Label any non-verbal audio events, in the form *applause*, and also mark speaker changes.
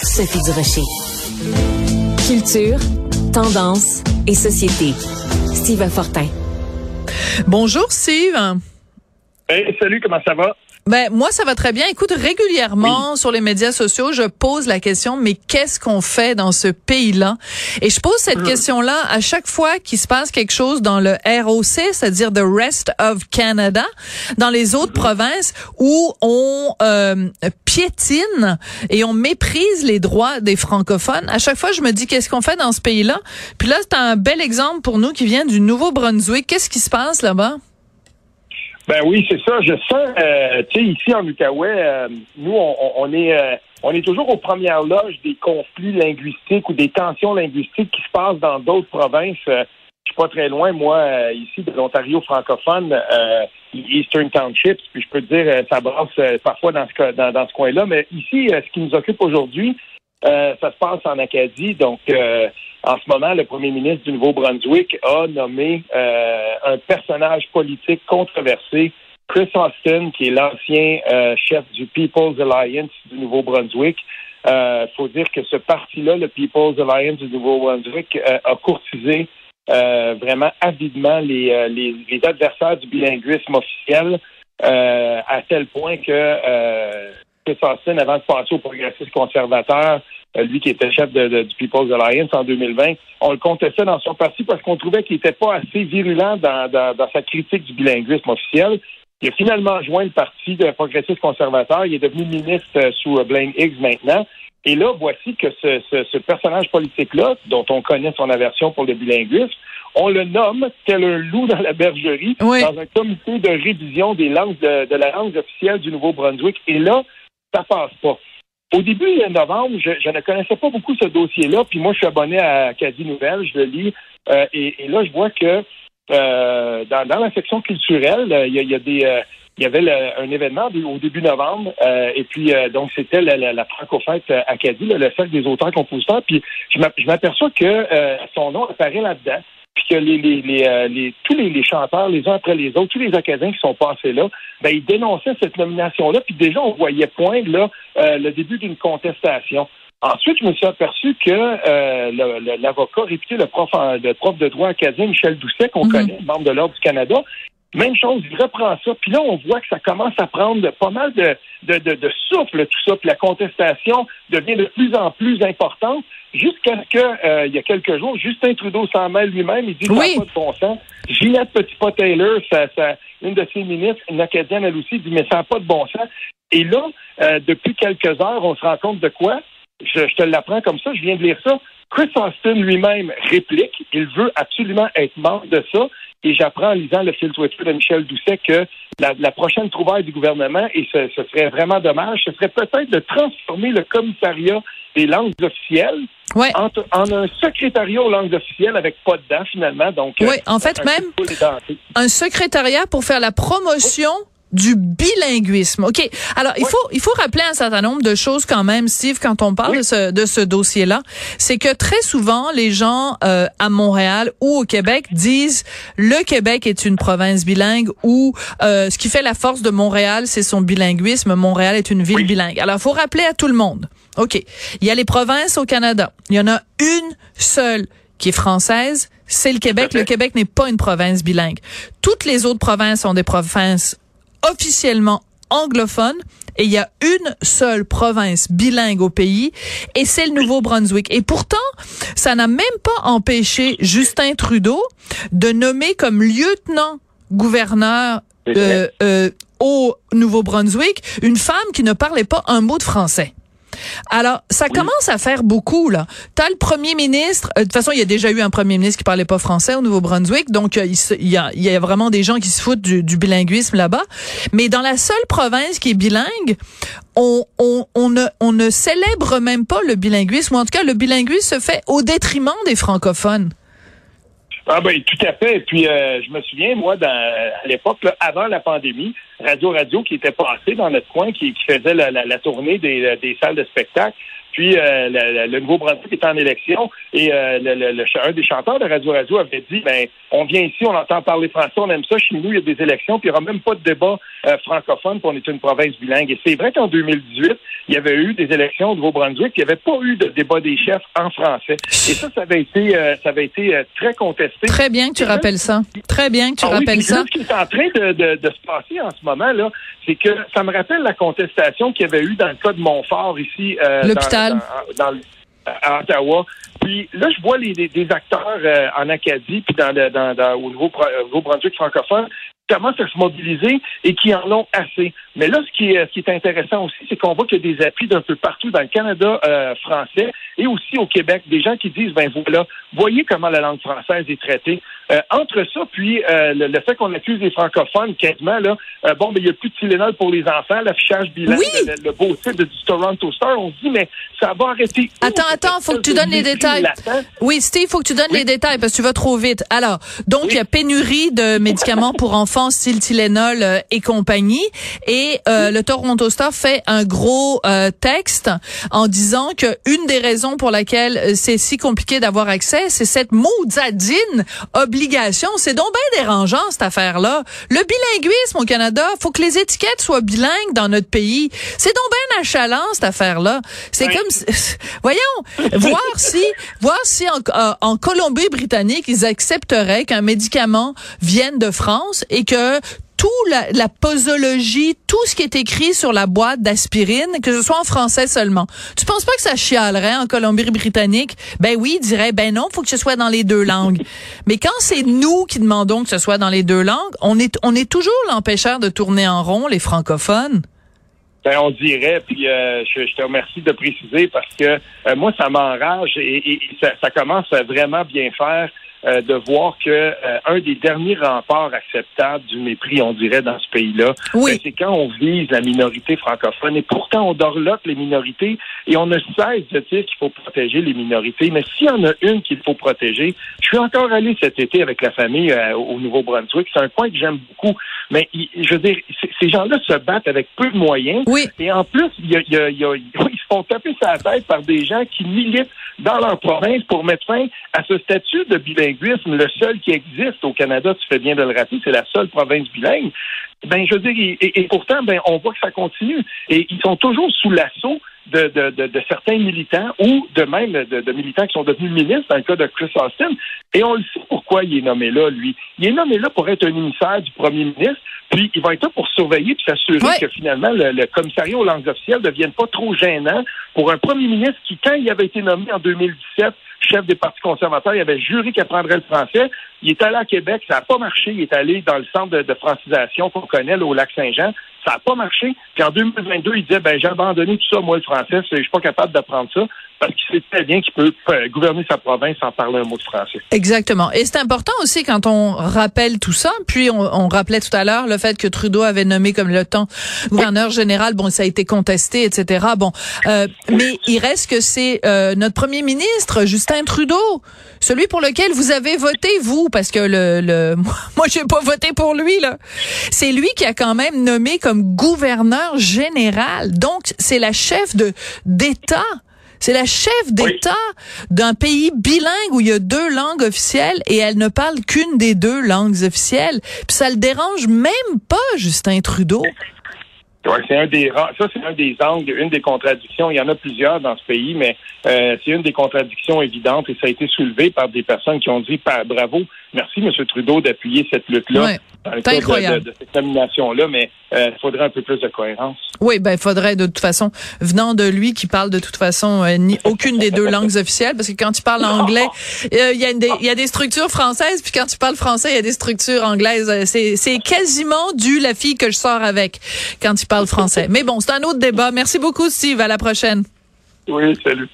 Speaker 1: Sophie Durocher. Culture, tendance et société. Steve Fortin.
Speaker 2: Bonjour Steve.
Speaker 3: Hey, salut, comment ça va?
Speaker 2: Ben moi ça va très bien. Écoute régulièrement sur les médias sociaux, je pose la question mais qu'est-ce qu'on fait dans ce pays-là? Et je pose cette question-là à chaque fois qu'il se passe quelque chose dans le ROC, c'est-à-dire the rest of Canada, dans les autres provinces où on euh, piétine et on méprise les droits des francophones. À chaque fois, je me dis qu'est-ce qu'on fait dans ce pays-là? Puis là, c'est un bel exemple pour nous qui vient du Nouveau-Brunswick. Qu'est-ce qui se passe là-bas?
Speaker 3: Ben oui, c'est ça. Je sens, euh, tu sais, ici en Outaouais, euh, nous, on, on est, euh, on est toujours aux premières loges des conflits linguistiques ou des tensions linguistiques qui se passent dans d'autres provinces. Euh, je suis pas très loin, moi, ici de l'Ontario francophone, Eastern Townships, puis je peux te dire, ça brasse parfois dans ce, dans, dans ce coin-là. Mais ici, ce qui nous occupe aujourd'hui, ça se passe en Acadie, donc en ce moment, le premier ministre du Nouveau-Brunswick a nommé euh, un personnage politique controversé, Chris Austin, qui est l'ancien euh, chef du People's Alliance du Nouveau-Brunswick. Il euh, faut dire que ce parti-là, le People's Alliance du Nouveau-Brunswick, a courtisé vraiment avidement les, les, adversaires du bilinguisme officiel à tel point que Chris Austin, avant de passer au progressiste conservateur, euh, lui qui était chef de, du People's Alliance en 2020, on le contestait dans son parti parce qu'on trouvait qu'il n'était pas assez virulent dans, dans, sa critique du bilinguisme officiel. Il a finalement joint le parti de progressistes conservateurs. Il est devenu ministre euh, sous euh, Blaine Higgs maintenant. Et là, voici que ce, ce, personnage politique-là, dont on connaît son aversion pour le bilinguisme, on le nomme tel un loup dans la bergerie dans un comité de révision des langues de, de la langue officielle du Nouveau-Brunswick. Et là, ça passe pas. Au début novembre, je, ne connaissais pas beaucoup ce dossier-là, puis moi, je suis abonné à Quasi Nouvelle, je le lis, euh, et, là, je vois que euh, dans, la section culturelle, il y, a, des... il y avait un événement au début novembre, euh, et puis donc c'était la, la, la Francofête Acadie, le cercle des auteurs-compositeurs, puis je m'aperçois que son nom apparaît là-dedans que les, les, les, euh, les tous les, les, chanteurs, les uns après les autres, tous les Acadiens qui sont passés là, ben, ils dénonçaient cette nomination-là, puis déjà, on voyait poindre là, euh, le début d'une contestation. Ensuite, je me suis aperçu que euh, l'avocat réputé, le prof, le prof de droit acadien, Michel Doucet, qu'on mhm. connaît, membre de l'Ordre du Canada, même chose, il reprend ça. Puis là, on voit que ça commence à prendre pas mal de, de, de, de souffle, tout ça. Puis la contestation devient de plus en plus importante jusqu'à ce que, euh, il y a quelques jours, Justin Trudeau s'en mêle lui-même. Il dit ça n'a pas de bon sens. Ginette Petitpas-Taylor, ça, ça, une de ses ministres, une acadienne, elle aussi, dit mais ça n'a pas de bon sens. Et là, euh, depuis quelques heures, on se rend compte de quoi? Je, je te l'apprends comme ça, je viens de lire ça. Chris Austin lui-même réplique, il veut absolument être membre de ça. Et j'apprends en lisant le fil Twitter de Michel Doucet que la, prochaine trouvaille du gouvernement, et ce, serait vraiment dommage, ce serait peut-être de transformer le commissariat des langues officielles en, un secrétariat aux langues officielles avec pas de dents finalement. Donc,
Speaker 2: oui, en fait, même un secrétariat pour faire la promotion du bilinguisme. OK. Alors, il faut il faut rappeler un certain nombre de choses quand même, Steve, quand on parle de ce, de ce dossier-là. C'est que très souvent, les gens euh, à Montréal ou au Québec disent le Québec est une province bilingue ou euh, ce qui fait la force de Montréal, c'est son bilinguisme. Montréal est une ville bilingue. Alors, il faut rappeler à tout le monde. OK. Il y a les provinces au Canada. Il y en a une seule qui est française, c'est le Québec. Le Québec n'est pas une province bilingue. Toutes les autres provinces sont des provinces officiellement anglophone et il y a une seule province bilingue au pays et c'est le Nouveau-Brunswick. Et pourtant, ça n'a même pas empêché Justin Trudeau de nommer comme lieutenant gouverneur euh, euh, au Nouveau-Brunswick une femme qui ne parlait pas un mot de français. Alors, ça commence à faire beaucoup, là. T'as le premier ministre, euh, de toute façon, il y a déjà eu un premier ministre qui parlait pas français au Nouveau-Brunswick, donc euh, il, y a, il, y a, vraiment des gens qui se foutent du, bilinguisme là-bas. Mais dans la seule province qui est bilingue, on, on, on, ne, on ne célèbre même pas le bilinguisme, ou en tout cas, le bilinguisme se fait au détriment des francophones.
Speaker 3: Ah ben tout à fait. Puis euh, je me souviens, moi, dans, à l'époque, avant la pandémie, Radio Radio qui était passé dans notre coin, qui, qui faisait la, la, tournée des, des, salles de spectacle. Puis le, Nouveau-Brunswick est en élection et le, un des chanteurs de Radio Radio avait dit, ben, on vient ici, on entend parler français, on aime ça. Chez nous, il y a des élections, puis il n'y aura même pas de débat francophone, puis on est une province bilingue. Et c'est vrai qu'en 2018, il y avait eu des élections au Nouveau-Brunswick, il n'y avait pas eu de débat des chefs en français. Et ça, ça avait été, ça avait été très contesté.
Speaker 2: Très bien que tu rappelles ça. Très bien que tu ah rappelles ça.
Speaker 3: Ce qui est en train de, de se passer en ce moment là, c'est que ça me rappelle la contestation qu'il y avait eu dans le cas de Montfort ici,
Speaker 2: euh,
Speaker 3: à Ottawa. Puis là, je vois les, des acteurs euh, en Acadie puis dans, dans, dans au Nouveau-Brunswick francophone commencent à se mobiliser et qui en ont assez. Mais là, ce qui est, ce qui est intéressant aussi, c'est qu'on voit qu'il y a des appuis d'un peu partout dans le Canada euh, français et aussi au Québec, des gens qui disent, ben voilà, voyez comment la langue française est traitée. Euh, entre ça, puis euh, le, fait qu'on accuse les francophones quasiment, là, bon, mais il n'y a plus de Tylenol pour les enfants, l'affichage bilan, le, beau titre du Toronto Star, on se dit, mais ça va arrêter.
Speaker 2: Attends, attends, faut que tu donnes les détails. Oui, Steve, faut que tu donnes les détails parce que tu vas trop vite. Alors, donc, il y a pénurie de médicaments pour enfants style Tylenol euh, et compagnie. Et euh, le Toronto Star fait un gros euh, texte en disant que une des raisons pour laquelle c'est si compliqué d'avoir accès, c'est cette maudadine obligation. C'est donc bien dérangeant cette affaire-là. Le bilinguisme au Canada, faut que les étiquettes soient bilingues dans notre pays. C'est donc bien achalant cette affaire-là. C'est comme, *laughs* voyons, voir si, voir si en, en Colombie-Britannique ils accepteraient qu'un médicament vienne de France et que tout la, posologie, tout ce qui est écrit sur la boîte d'aspirine, que ce soit en français seulement. Tu penses pas que ça chialerait en Colombie-Britannique? Ben oui, dirait, ben non, faut que ce soit dans les deux langues. *laughs* Mais quand c'est nous qui demandons que ce soit dans les deux langues, on est, on est toujours l'empêcheur de tourner en rond, les francophones.
Speaker 3: Ben, on dirait, puis euh, je, te remercie de préciser parce que euh, moi, ça m'enrage et, ça, ça, commence à vraiment bien faire euh, de voir que euh, un des derniers remparts acceptables du mépris, on dirait, dans ce pays-là, ben, c'est quand on vise la minorité francophone. Et pourtant, on dorlote les minorités et on ne cesse de dire qu'il faut protéger les minorités. Mais s'il y en a une qu'il faut protéger, je suis encore allé cet été avec la famille euh, au Nouveau-Brunswick. C'est un point que j'aime beaucoup. Mais je veux dire, ces gens-là se battent avec peu de moyens.
Speaker 2: Oui.
Speaker 3: Et en plus, il y a, y y a, *laughs* ils se font taper sa tête par des gens qui militent dans leur province pour mettre fin à ce statut de bilinguisme, le seul qui existe au Canada, tu fais bien de le rappeler, c'est la seule province bilingue. Ben, je veux et, pourtant, ben, on voit que ça continue. Et ils sont toujours sous l'assaut de, de, de, certains militants ou de même de, militants qui sont devenus ministres, dans le cas de Chris Austin. Et on le sait pourquoi il est nommé là, lui. Il est nommé là pour être un émissaire du premier ministre, puis il va être là pour surveiller et s'assurer que finalement le, le, commissariat aux langues officielles ne devienne pas trop gênant pour un premier ministre qui, quand il avait été nommé en 2017, chef des partis conservateurs, il avait juré qu'il apprendrait le français. Il est allé à Québec, ça n'a pas marché. Il est allé dans le centre de, francisation qu'on connaît, au lac Saint-Jean. Ça n'a pas marché. Puis en 2022, il disait, ben, j'ai abandonné tout ça, moi, le français. Je suis pas capable d'apprendre ça parce qu'il sait très bien qu'il peut gouverner sa province sans parler un mot de français.
Speaker 2: Exactement. Et c'est important aussi quand on rappelle tout ça. Puis on, on rappelait tout à l'heure le fait que Trudeau avait nommé comme le temps gouverneur général. Bon, ça a été contesté, etc. Bon, euh, mais il reste que c'est euh, notre premier ministre Justin Trudeau, celui pour lequel vous avez voté vous, parce que le, le *laughs* moi j'ai pas voté pour lui là. C'est lui qui a quand même nommé comme gouverneur général. Donc c'est la chef de d'État c'est la chef d'État d'un pays bilingue où il y a deux langues officielles et elle ne parle qu'une des deux langues officielles. Puis ça le dérange même pas, Justin Trudeau.
Speaker 3: Ouais, c'est un des ça c'est un des angles, une des contradictions. Il y en a plusieurs dans ce pays, mais euh, c'est une des contradictions évidentes et ça a été soulevé par des personnes qui ont dit bravo, merci M. Trudeau d'appuyer cette lutte-là
Speaker 2: c'est incroyable.
Speaker 3: De, cette nomination-là, mais euh, il faudrait un peu plus de cohérence.
Speaker 2: Oui, ben il faudrait de toute façon, venant de lui qui parle de toute façon euh, ni aucune des deux langues officielles, parce que quand tu parles anglais, euh, il y, a des, y a des structures françaises, puis quand tu parles français, il y a des structures anglaises. C'est, quasiment du la fille que je sors avec quand tu parles français. Mais bon, c'est un autre débat. Merci beaucoup, Steve. À la prochaine.
Speaker 3: Oui, salut.